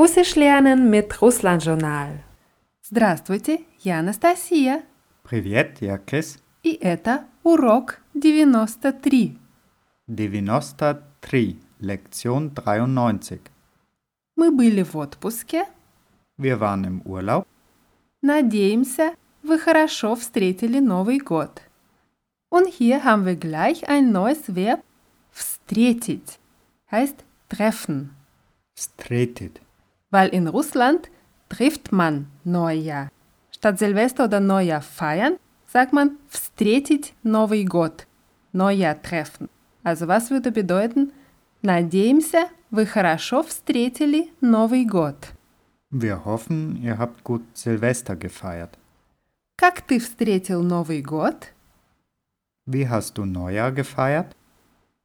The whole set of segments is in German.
Russisch lernen mit Russland-Journal. Здравствуйте, я Анастасия. Привет, я Крис. И это урок 93. 93, Lektion 93. Мы были в отпуске. Wir waren im Urlaub. Надеемся, вы хорошо встретили Новый год. Und hier haben wir gleich ein neues Verb встретить. Heißt treffen. Stretet. Weil in Russland trifft man Neujahr. Statt Silvester oder Neujahr feiern, sagt man встретить Новый год. Neujahr treffen. Also was würde bedeuten? Надеемся, вы хорошо встретили Новый год. Wir hoffen, ihr habt gut Silvester gefeiert. Как ты встретил Новый год? Wie hast du Neujahr gefeiert?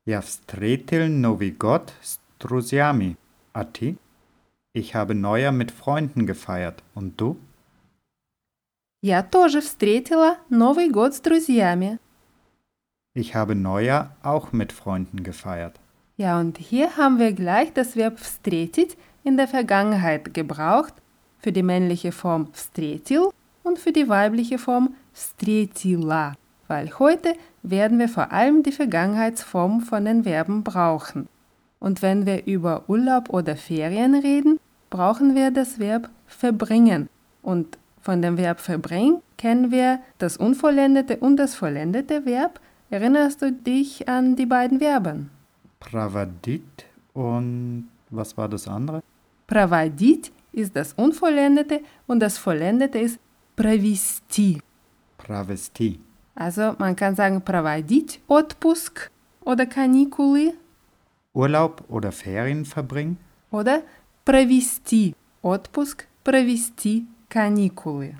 Ja wstretil Novi God z друзьями. A ty? Ich habe Neujahr mit Freunden gefeiert. Und du? Я тоже встретила Новый год с друзьями. Ich habe Neujahr auch mit Freunden gefeiert. Ja, und hier haben wir gleich das Verb встретить in der Vergangenheit gebraucht für die männliche Form встретил und für die weibliche Form встретила, weil heute werden wir vor allem die Vergangenheitsform von den Verben brauchen. Und wenn wir über Urlaub oder Ferien reden, brauchen wir das Verb verbringen. Und von dem Verb verbringen kennen wir das unvollendete und das vollendete Verb. Erinnerst du dich an die beiden Verben? Pravadit und was war das andere? Проводить ist das unvollendete und das vollendete ist провести. Travestie. Also man kann sagen проводить отпуск oder каникулы Urlaub oder Ferien verbringen? oder провести отпуск, провести каникулы.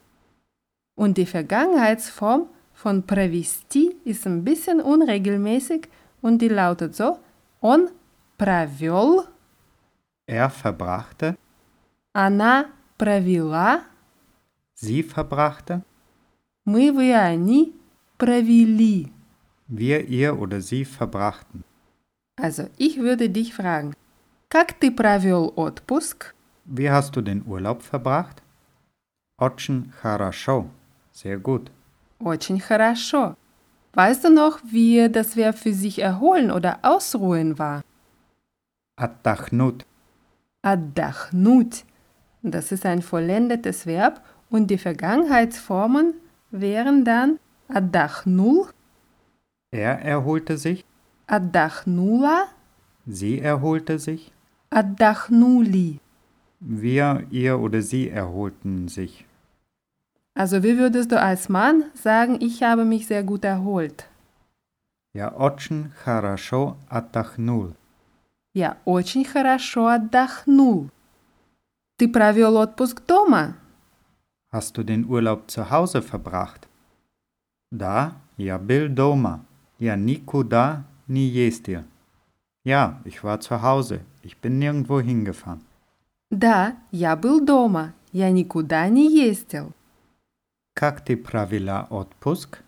Und die Vergangenheitsform von провести ist ein bisschen unregelmäßig und die lautet so: Он провел, Er verbrachte, она провела, sie verbrachte, мы, вы, они провели. wir, ihr oder sie verbrachten. Also ich würde dich fragen, как ты провел отпуск? Wie hast du den Urlaub verbracht? Очень хорошо. Sehr gut. Очень хорошо. Weißt du noch, wie das Verb für sich erholen oder ausruhen war? Отдохнуть. Отдохнуть. Das ist ein vollendetes Verb und die Vergangenheitsformen wären dann отдохнул, Er erholte sich, отдохнула, sie erholte sich, отдохнули. wir, ihr oder sie erholten sich. Also wie würdest du als Mann sagen, ich habe mich sehr gut erholt? Я очень хорошо отдохнул. Я очень хорошо отдохнул. Ты провел отпуск дома? Hast du den Urlaub zu Hause verbracht? Да, я был дома. Я никуда не ездил. Ja, ich war zu Hause. Ich bin nirgendwo hingefahren. Да, я был дома. Я никуда не ездил. Как ты провела отпуск?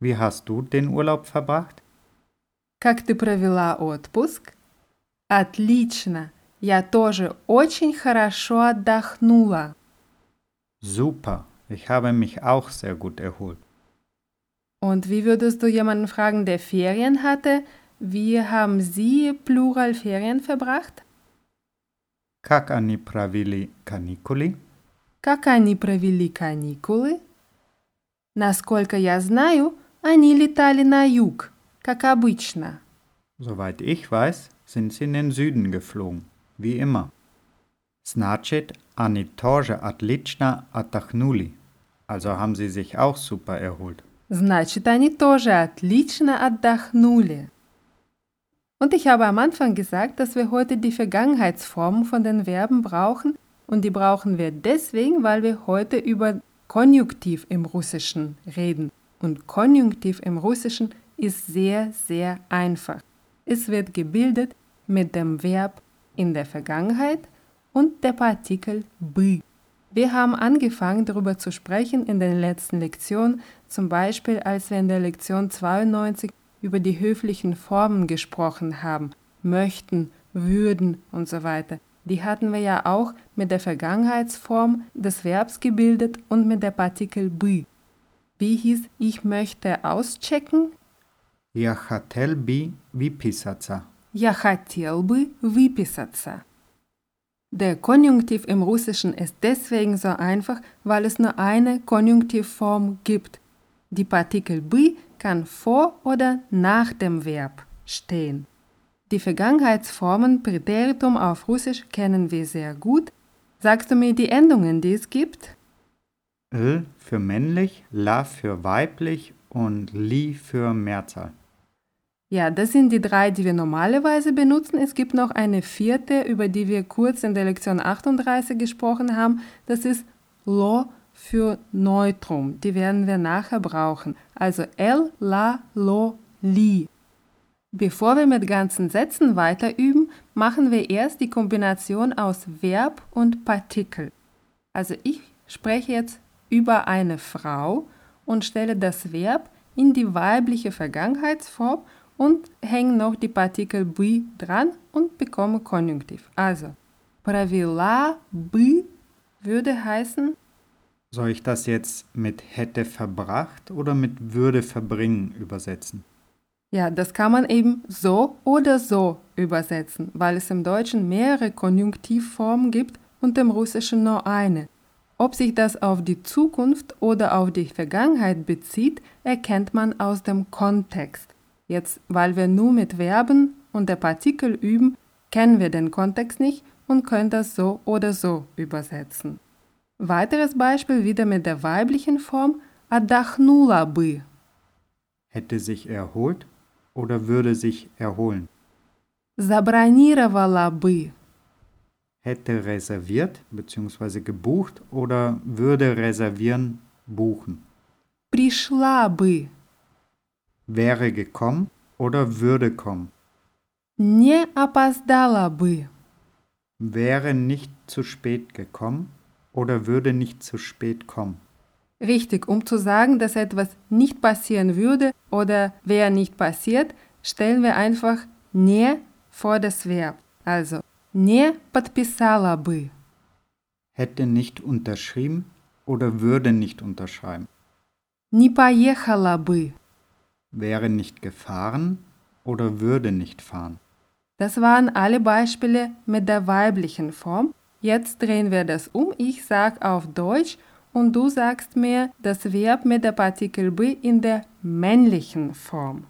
Wie hast du den Urlaub verbracht? Как ты провела отпуск? Отлично. Я тоже очень хорошо отдохнула. Super, ich habe mich auch sehr gut erholt. Und wie würdest du jemanden fragen, der Ferien hatte? Wie haben Sie Plural Ferien verbracht? Как они провели каникулы? Как они провели каникулы? Насколько я знаю, они летали на юг, как обычно. Soweit ich weiß, sind sie in den Süden geflogen, wie immer. Значит, они тоже отлично отдохнули. Also haben sie sich auch super erholt. Значит, они тоже отлично отдохнули. Und ich habe am Anfang gesagt, dass wir heute die Vergangenheitsformen von den Verben brauchen und die brauchen wir deswegen, weil wir heute über Konjunktiv im Russischen reden. Und Konjunktiv im Russischen ist sehr, sehr einfach. Es wird gebildet mit dem Verb in der Vergangenheit und der Partikel by. Wir haben angefangen darüber zu sprechen in den letzten Lektionen, zum Beispiel als wir in der Lektion 92 über die höflichen Formen gesprochen haben, möchten, würden und so weiter. Die hatten wir ja auch mit der Vergangenheitsform des Verbs gebildet und mit der Partikel by. Wie hieß ich möchte auschecken? Я хотел би виписаться. Я хотел бы выписаться. Der Konjunktiv im Russischen ist deswegen so einfach, weil es nur eine Konjunktivform gibt. Die Partikel by kann vor oder nach dem Verb stehen. Die Vergangenheitsformen Präteritum auf Russisch kennen wir sehr gut. Sagst du mir die Endungen, die es gibt? L für männlich, la für weiblich und li für Mehrzahl. Ja, das sind die drei, die wir normalerweise benutzen. Es gibt noch eine vierte, über die wir kurz in der Lektion 38 gesprochen haben. Das ist lo für Neutrum. Die werden wir nachher brauchen. Also el, la, lo, li. Bevor wir mit ganzen Sätzen weiter üben, machen wir erst die Kombination aus Verb und Partikel. Also ich spreche jetzt über eine Frau und stelle das Verb in die weibliche Vergangenheitsform und hänge noch die Partikel by dran und bekomme Konjunktiv. Also, Pravila by würde heißen, Soll ich das jetzt mit hätte verbracht oder mit würde verbringen übersetzen? ja, das kann man eben so oder so übersetzen, weil es im Deutschen mehrere Konjunktivformen gibt und im Russischen nur eine. Ob sich das auf die Zukunft oder auf die Vergangenheit bezieht, erkennt man aus dem Kontext. Jetzt, weil wir nur mit Verben und der Partikel üben, kennen wir den Kontext nicht und können das so oder so übersetzen. Weiteres Beispiel wieder mit der weiblichen Form Adachnula бы. Hätte sich erholt oder würde sich erholen? Забронировала бы. Hätte reserviert bzw. gebucht oder würde reservieren buchen? Пришла бы. Wäre gekommen oder würde kommen? Не опоздала бы. Wäre nicht zu spät gekommen oder würde nicht zu spät kommen? Richtig, um zu sagen, dass etwas nicht passieren würde oder wäre nicht passiert, stellen wir einfach не vor das Verb. Also, не подписала бы. Hätte nicht unterschrieben oder würde nicht unterschreiben? Не поехала бы. Wäre nicht gefahren oder würde nicht fahren? Das waren alle Beispiele mit der weiblichen Form. Jetzt drehen wir das um. Ich sage auf Deutsch und du sagst mir das Verb mit der Partikel b in der männlichen Form.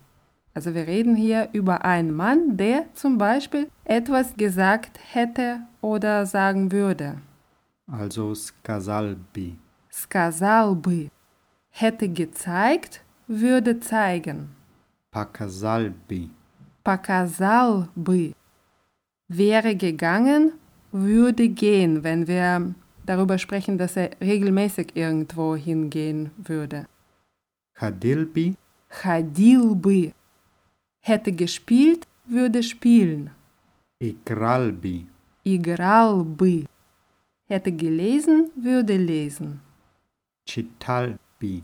Also wir reden hier über einen Mann, der zum Beispiel etwas gesagt hätte oder sagen würde. Also skazalbi. Skazalbi. Hätte gezeigt, würde zeigen. Pakazalbi. Pakazalbi. Wäre gegangen, würde gehen, wenn wir darüber sprechen, dass er regelmäßig irgendwo hingehen würde. Ходил би. Ходил бы. Hätte gespielt, würde spielen. Играл би. Играл бы. Hätte gelesen, würde lesen. Читал би.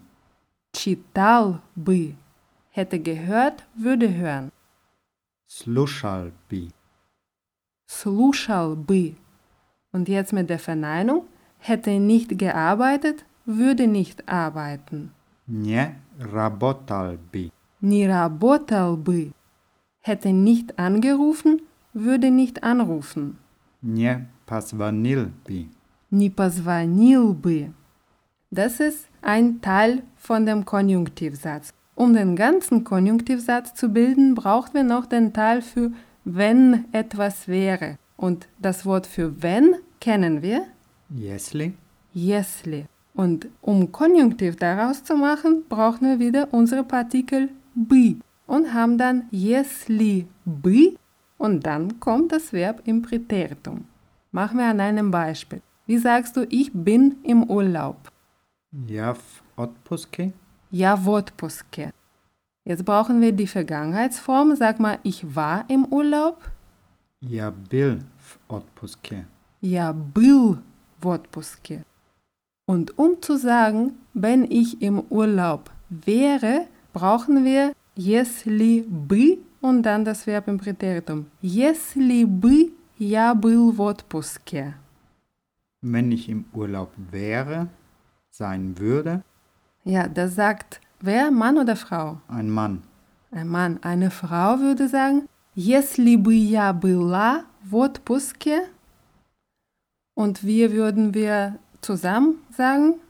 Читал бы. Hätte gehört, würde hören. Слушал би. Слушал бы. Und jetzt mit der Verneinung. Hätte nicht gearbeitet, würde nicht arbeiten. Не работал би. Не работал бы. Hätte nicht angerufen, würde nicht anrufen. Не позвонил би. Не позвонил бы. Das ist ein Teil von dem Konjunktivsatz. Um den ganzen Konjunktivsatz zu bilden, brauchen wir noch den Teil für wenn etwas wäre. Und das Wort für wenn kennen wir? Jesli. Jesli. Und um Konjunktiv daraus zu machen, brauchen wir wieder unsere Partikel bi und haben dann jesli bi und dann kommt das Verb im Präteritum. Machen wir an einem Beispiel. Wie sagst du, ich bin im Urlaub? Ja, w odpuske. Ja, w odpuske. Jetzt brauchen wir die Vergangenheitsform. Sag mal, ich war im Urlaub. Я был в отпуске. Я был в отпуске. Und um zu sagen, wenn ich im Urlaub wäre, brauchen wir если бы und dann das Verb im Präteritum. Если бы я был в отпуске. Wenn ich im Urlaub wäre, sein würde, Ja, das sagt wer, Mann oder Frau? ein Mann. Ein Mann. Eine Frau würde sagen, если бы я была в отпуске. Und wir würden wir zusammen sagen,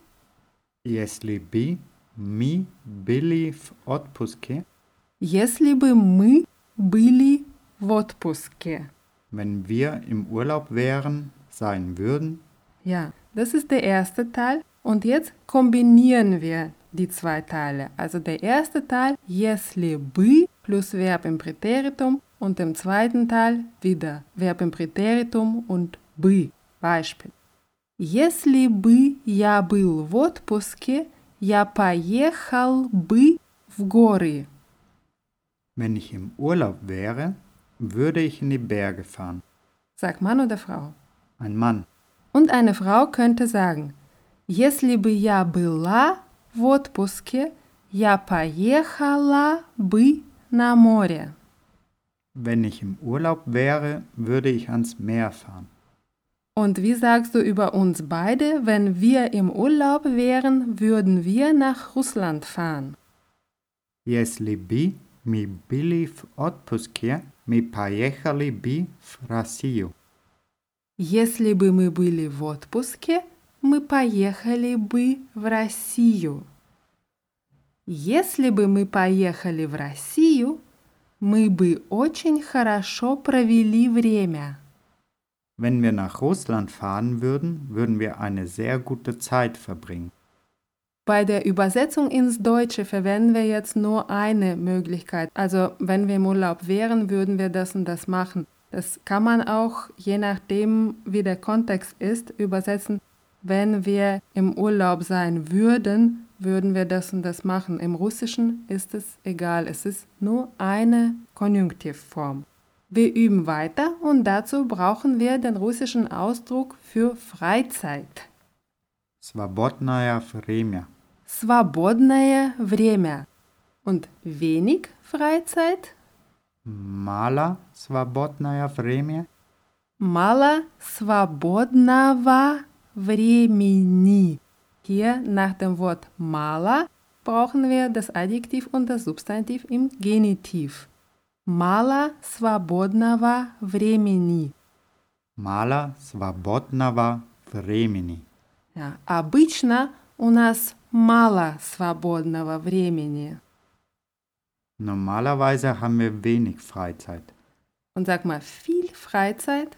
Если би ми били в отпуске, если бы мы были в отпуске. wenn wir im Urlaub wären, sein würden, Ja, das ist der erste Teil. Und jetzt kombinieren wir die zwei Teile. Also der erste Teil, если бы plus Verb im Präteritum und im zweiten Teil wieder Verb im Präteritum und бы. Beispiel. Если бы я был в отпуске, я поехал бы в горы. wenn ich im Urlaub wäre, würde ich in die Berge fahren. Sag Mann oder Frau. Ein Mann. Und eine Frau könnte sagen, если бы я была в отпуске, я поехала бы на море. Wenn ich im Urlaub wäre, würde ich ans Meer fahren. Und wie sagst du über uns beide, wenn wir im Urlaub wären, würden wir nach Russland fahren? Если би ми били в отпуске, ми поехали би в Россию. Если бы мы были в отпуске, мы поехали бы в Россию. Если бы мы поехали в Россию, мы бы очень хорошо провели время. Wenn wir nach Russland fahren würden, würden wir eine sehr gute Zeit verbringen. Bei der Übersetzung ins Deutsche verwenden wir jetzt nur eine Möglichkeit. Also wenn wir im Urlaub wären, würden wir das und das machen. Das kann man auch, je nachdem, wie der Kontext ist, übersetzen. Wenn wir im Urlaub sein würden, würden wir das und das machen. Im Russischen ist es egal. Es ist nur eine Konjunktivform. Wir üben weiter und dazu brauchen wir den russischen Ausdruck für Freizeit. Свободное время. Свободное время. Und wenig Freizeit? Мало свободное время. Мало свободного времени. Hier nach dem Wort мало brauchen wir das Adjektiv und das Substantiv im Genitiv. Мало свободного времени. Мало свободного времени. Ja, обычно у нас мало свободного времени. Normalerweise haben wir wenig Freizeit. Und sag mal, viel Freizeit?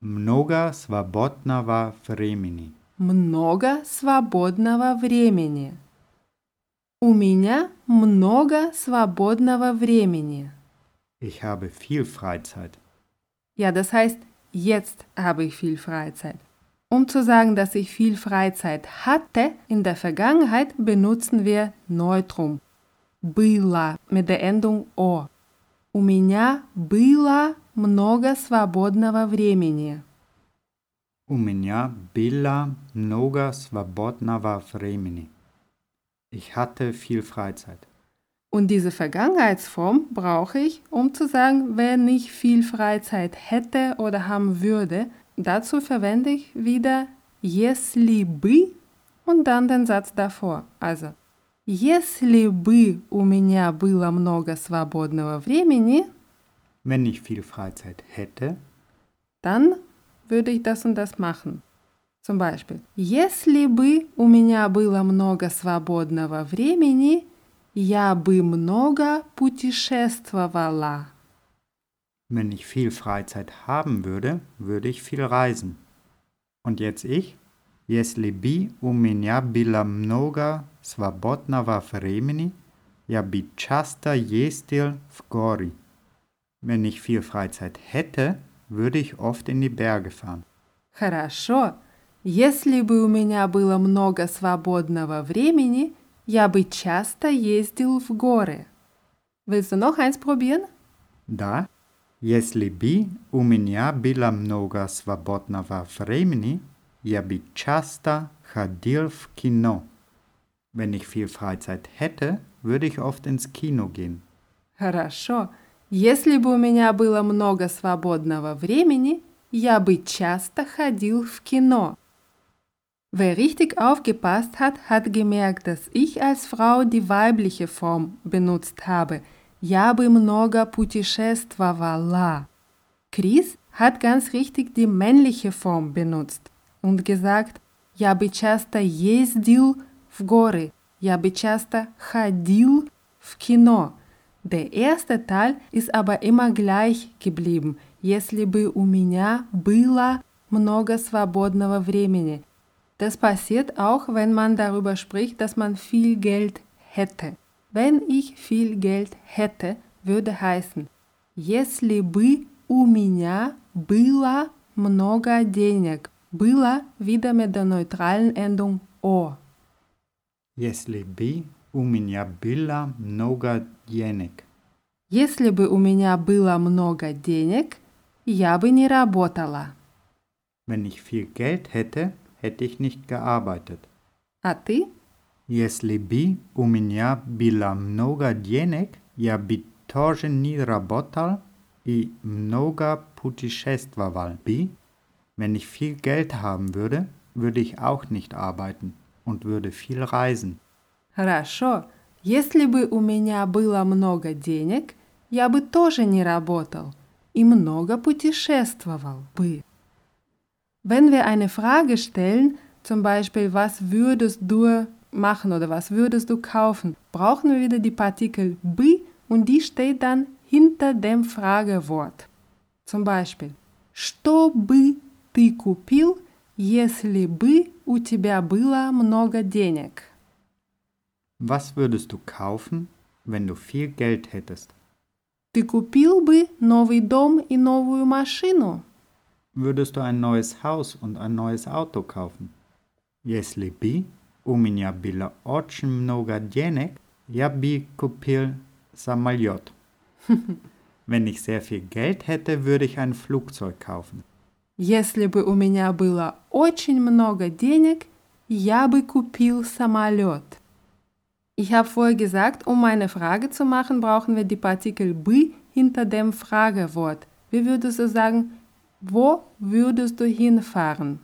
Много свободного времени. Много свободного времени. У меня много свободного времени. Ich habe viel Freizeit. Ja, das heißt, jetzt habe ich viel Freizeit. Um zu sagen, dass ich viel Freizeit hatte, in der Vergangenheit benutzen wir Neutrum. Было mit der Endung о. У меня было много свободного времени. У меня было много свободного времени. Ich hatte viel Freizeit. Und diese Vergangenheitsform brauche ich, um zu sagen, wenn ich viel Freizeit hätte oder haben würde. Dazu verwende ich wieder если бы und dann den Satz davor. Also, если бы у меня было много свободного времени, Wenn ich viel Freizeit hätte, dann würde ich das und das machen. Zum Beispiel, если бы у меня было много свободного времени, я бы много путешествовала. wenn ich viel Freizeit haben würde, würde ich viel reisen. Und jetzt ich? Если бы у меня было много свободного времени, я бы часто ездил в горы. Wenn ich viel Freizeit hätte, würde ich oft in die Berge fahren. Хорошо. Если бы у меня было много свободного времени, я бы часто ездил в горы. Willst du noch eins probieren? Да, если бы у меня было много свободного времени, я бы часто ходил в кино. Wenn ich viel Freizeit hätte, würde ich oft ins Kino gehen. Хорошо. Если бы у меня было много свободного времени, я бы часто ходил в кино. Wer richtig aufgepasst hat, hat gemerkt, dass ich als Frau die weibliche Form benutzt habe. Я бы много путешествовала. Chris hat ganz richtig die männliche Form benutzt und gesagt, я бы часто ездил в горы, я бы часто ходил в кино. Der erste Teil ist aber immer gleich geblieben, если бы у меня было много свободного времени. Das passiert auch, wenn man darüber spricht, dass man viel Geld hätte. Wenn ich viel Geld hätte, würde heißen, если бы у меня было много денег. Было wieder mit der neutralen Endung о. Если бы у меня было много денег. Если бы у меня было много денег, я бы не работала. Wenn ich viel Geld hätte, hätte ich nicht gearbeitet. А ты? Если бы у меня было много денег, я бы тоже не работал и много путешествовал бы. Wenn ich viel Geld haben würde, würde ich auch nicht arbeiten und würde viel reisen. Хорошо. Если бы у меня было много денег, я бы тоже не работал и много путешествовал бы. Wenn wir eine Frage stellen, zum Beispiel, was würdest du machen oder was würdest du kaufen, brauchen wir wieder die Partikel бы und die steht dann hinter dem Fragewort. Zum Beispiel, что бы ты купил, если бы у тебя было много денег? Was würdest du kaufen, wenn du viel Geld hättest? Ты купил бы новый дом и новую машину? Würdest du ein neues Haus und ein neues Auto kaufen? Если бы у меня было очень много денег, я бы купил самолет. Wenn ich sehr viel Geld hätte, würde ich ein Flugzeug kaufen. Если бы у меня было очень много денег, я бы купил самолет. Ich habe vorher gesagt, um eine Frage zu machen, brauchen wir die Partikel бы hinter dem Fragewort. Wie würdest du sagen, wo würdest du hinfahren?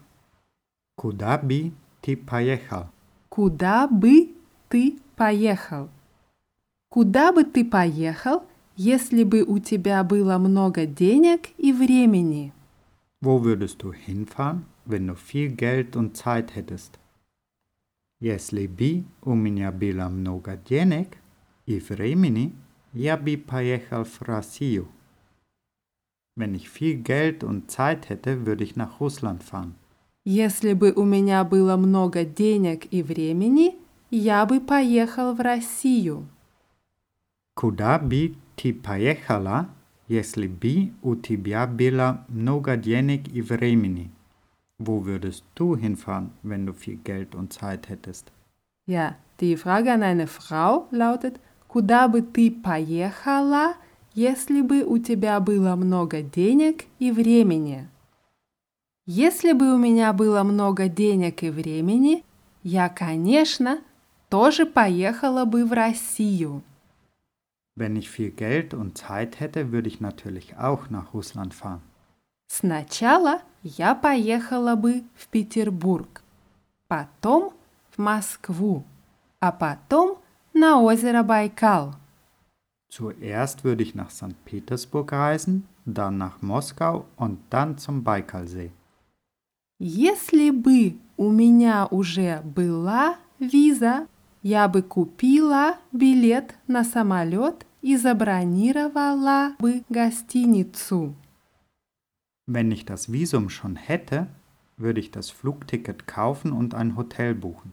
Куда бы ты поехал? Куда бы ты поехал? Куда бы ты поехал, если бы у тебя было много денег и времени? Wo würdest du hinfahren, wenn du viel Geld und Zeit hättest? Если бы у меня было много денег и времени, я бы поехал в Россию. Wenn ich viel Geld und Zeit hätte, würde ich nach Russland fahren. Если бы у меня было много денег и времени, я бы поехал в Россию. Куда бы ты поехала, если бы у тебя было много денег и времени? Wo würdest du hinfahren, wenn du viel Geld und Zeit hättest? Ja, die Frage an eine Frau lautet, куда бы ты поехала, если бы у тебя было много денег и времени? Если бы у меня было много денег и времени, я, конечно, тоже поехала бы в Россию. Wenn ich viel Geld und Zeit hätte, würde ich natürlich auch nach Russland fahren. Сначала я поехала бы в Петербург, потом в Москву, а потом на озеро Байкал. Zuerst würde ich nach St. Petersburg reisen, dann nach Moskau und dann zum Baikalsee. Если бы у меня уже была виза, я бы купила билет на самолет и забронировала бы гостиницу. Wenn ich das Visum schon hätte, würde ich das Flugticket kaufen und ein Hotel buchen.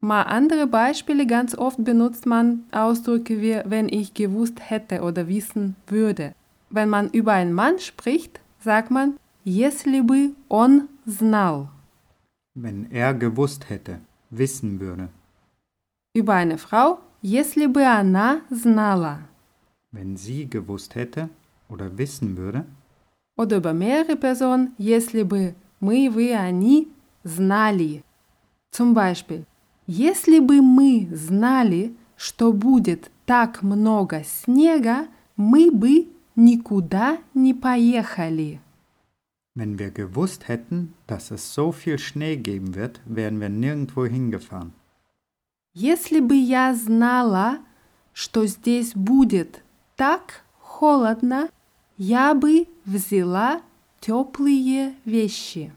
Mal andere Beispiele, ganz oft benutzt man Ausdrücke wie wenn ich gewusst hätte oder wissen würde. Wenn man über einen Mann spricht, sagt man если бы он знал. Wenn er gewusst hätte, wissen würde. Über eine Frau если бы она знала. Wenn sie gewusst hätte oder wissen würde. Oder über mehrere Personen если бы мы, вы, они знали. Zum Beispiel Если бы мы знали, что будет так много снега, мы бы никуда не поехали. Wenn wir gewusst hätten, dass es so viel Schnee geben wird, wären wir nirgendwo hingefahren. Если бы я знала, что здесь будет так холодно, я бы взяла теплые вещи.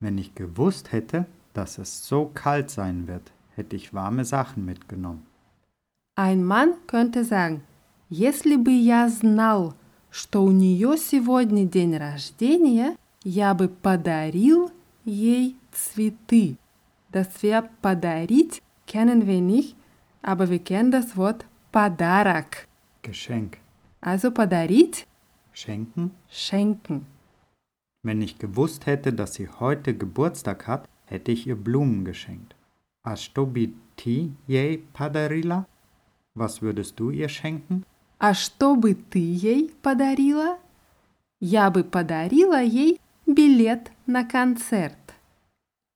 Wenn ich gewusst hätte, dass es so kalt sein wird, hätte ich warme Sachen mitgenommen. Ein Mann könnte sagen, если бы я знал, что у нее сегодня день рождения, я бы подарил ей цветы. Das Verb подарить kennen wir nicht, aber wir kennen das Wort подарок. Geschenk. Also подарить, Schenken? schenken. Wenn ich gewusst hätte, dass sie heute Geburtstag hat, hätte ich ihr Blumen geschenkt. A što bi ti jej padarila? Was würdest du ihr schenken? А что бы ты ей подарила? Я бы подарила ей билет на концерт.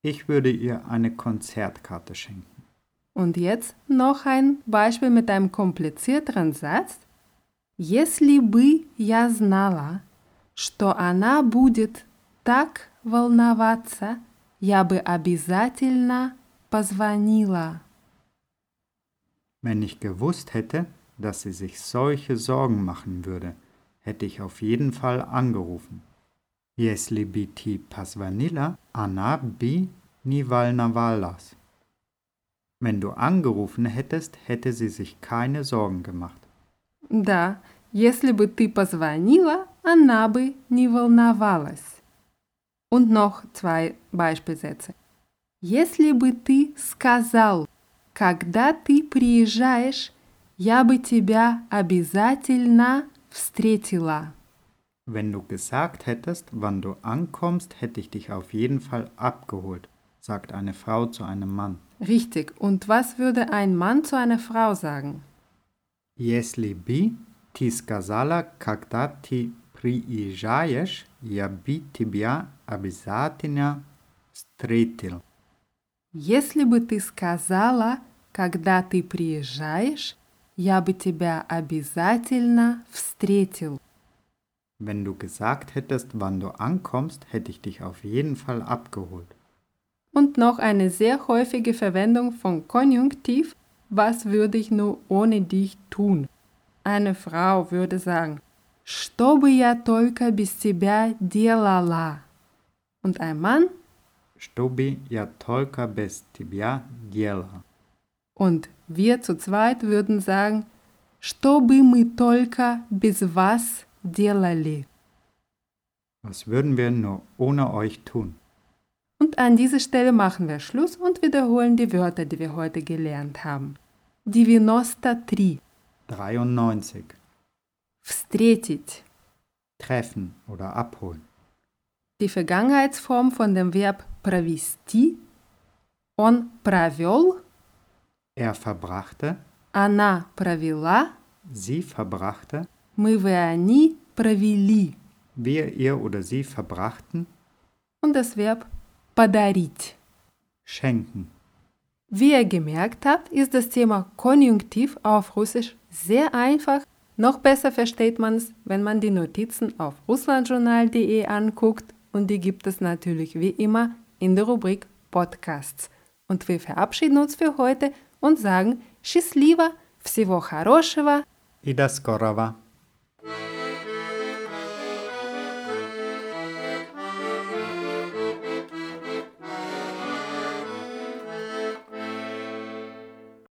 Ich würde ihr eine Konzertkarte schenken. Und jetzt noch ein Beispiel mit einem komplizierteren Satz. Если бы я знала, что она будет так волноваться, я бы обязательно позвонила. Wenn ich gewusst hätte, dass sie sich solche Sorgen machen würde, hätte ich auf jeden Fall angerufen. Если бы ти позвонила, она бы не волновалась. Wenn du angerufen hättest, hätte sie sich keine Sorgen gemacht. Да, если бы ты позвонила, она бы не волновалась. Und noch zwei Beispielsätze. Если бы ты сказал, когда ты приезжаешь, я бы тебя обязательно встретила. Wenn du gesagt hättest, wann du ankommst, hätte ich dich auf jeden Fall abgeholt, sagt eine Frau zu einem Mann. Richtig. Und was würde ein Mann zu einer Frau sagen? Если бы ти сказала, когда ты приезжаешь, я бы тебя обязательно встретил. Если бы ты сказала, когда ты приезжаешь, я бы тебя обязательно встретил. Wenn du gesagt hättest, wann du ankommst, hätte ich dich auf jeden Fall abgeholt. Und noch eine sehr häufige Verwendung von Konjunktiv. Was würde ich nur ohne dich tun? Eine Frau würde sagen, что бы я только без тебя делала? Und ein Mann Что бы я только без тебя делала? und wir zu zweit würden sagen, что бы мы только без вас делали? Was würden wir nur ohne euch tun? Und an dieser Stelle machen wir Schluss und wiederholen die Wörter, die wir heute gelernt haben. 93. 93. Встретить. Treffen oder abholen. Die Vergangenheitsform von dem Verb провести. Он провел, Er verbrachte, она провела, sie verbrachte, мы, вы, они провели. wir, ihr oder sie verbrachten, Und das Verb подарить. schenken. Wie ihr gemerkt habt, ist das Thema Konjunktiv auf Russisch sehr einfach. Noch besser versteht man es, wenn man die Notizen auf russlandjournal.de anguckt und die gibt es natürlich wie immer in der Rubrik Podcasts. Und wir verabschieden uns für heute und sagen Счастливо, всего хорошего I do skorowa.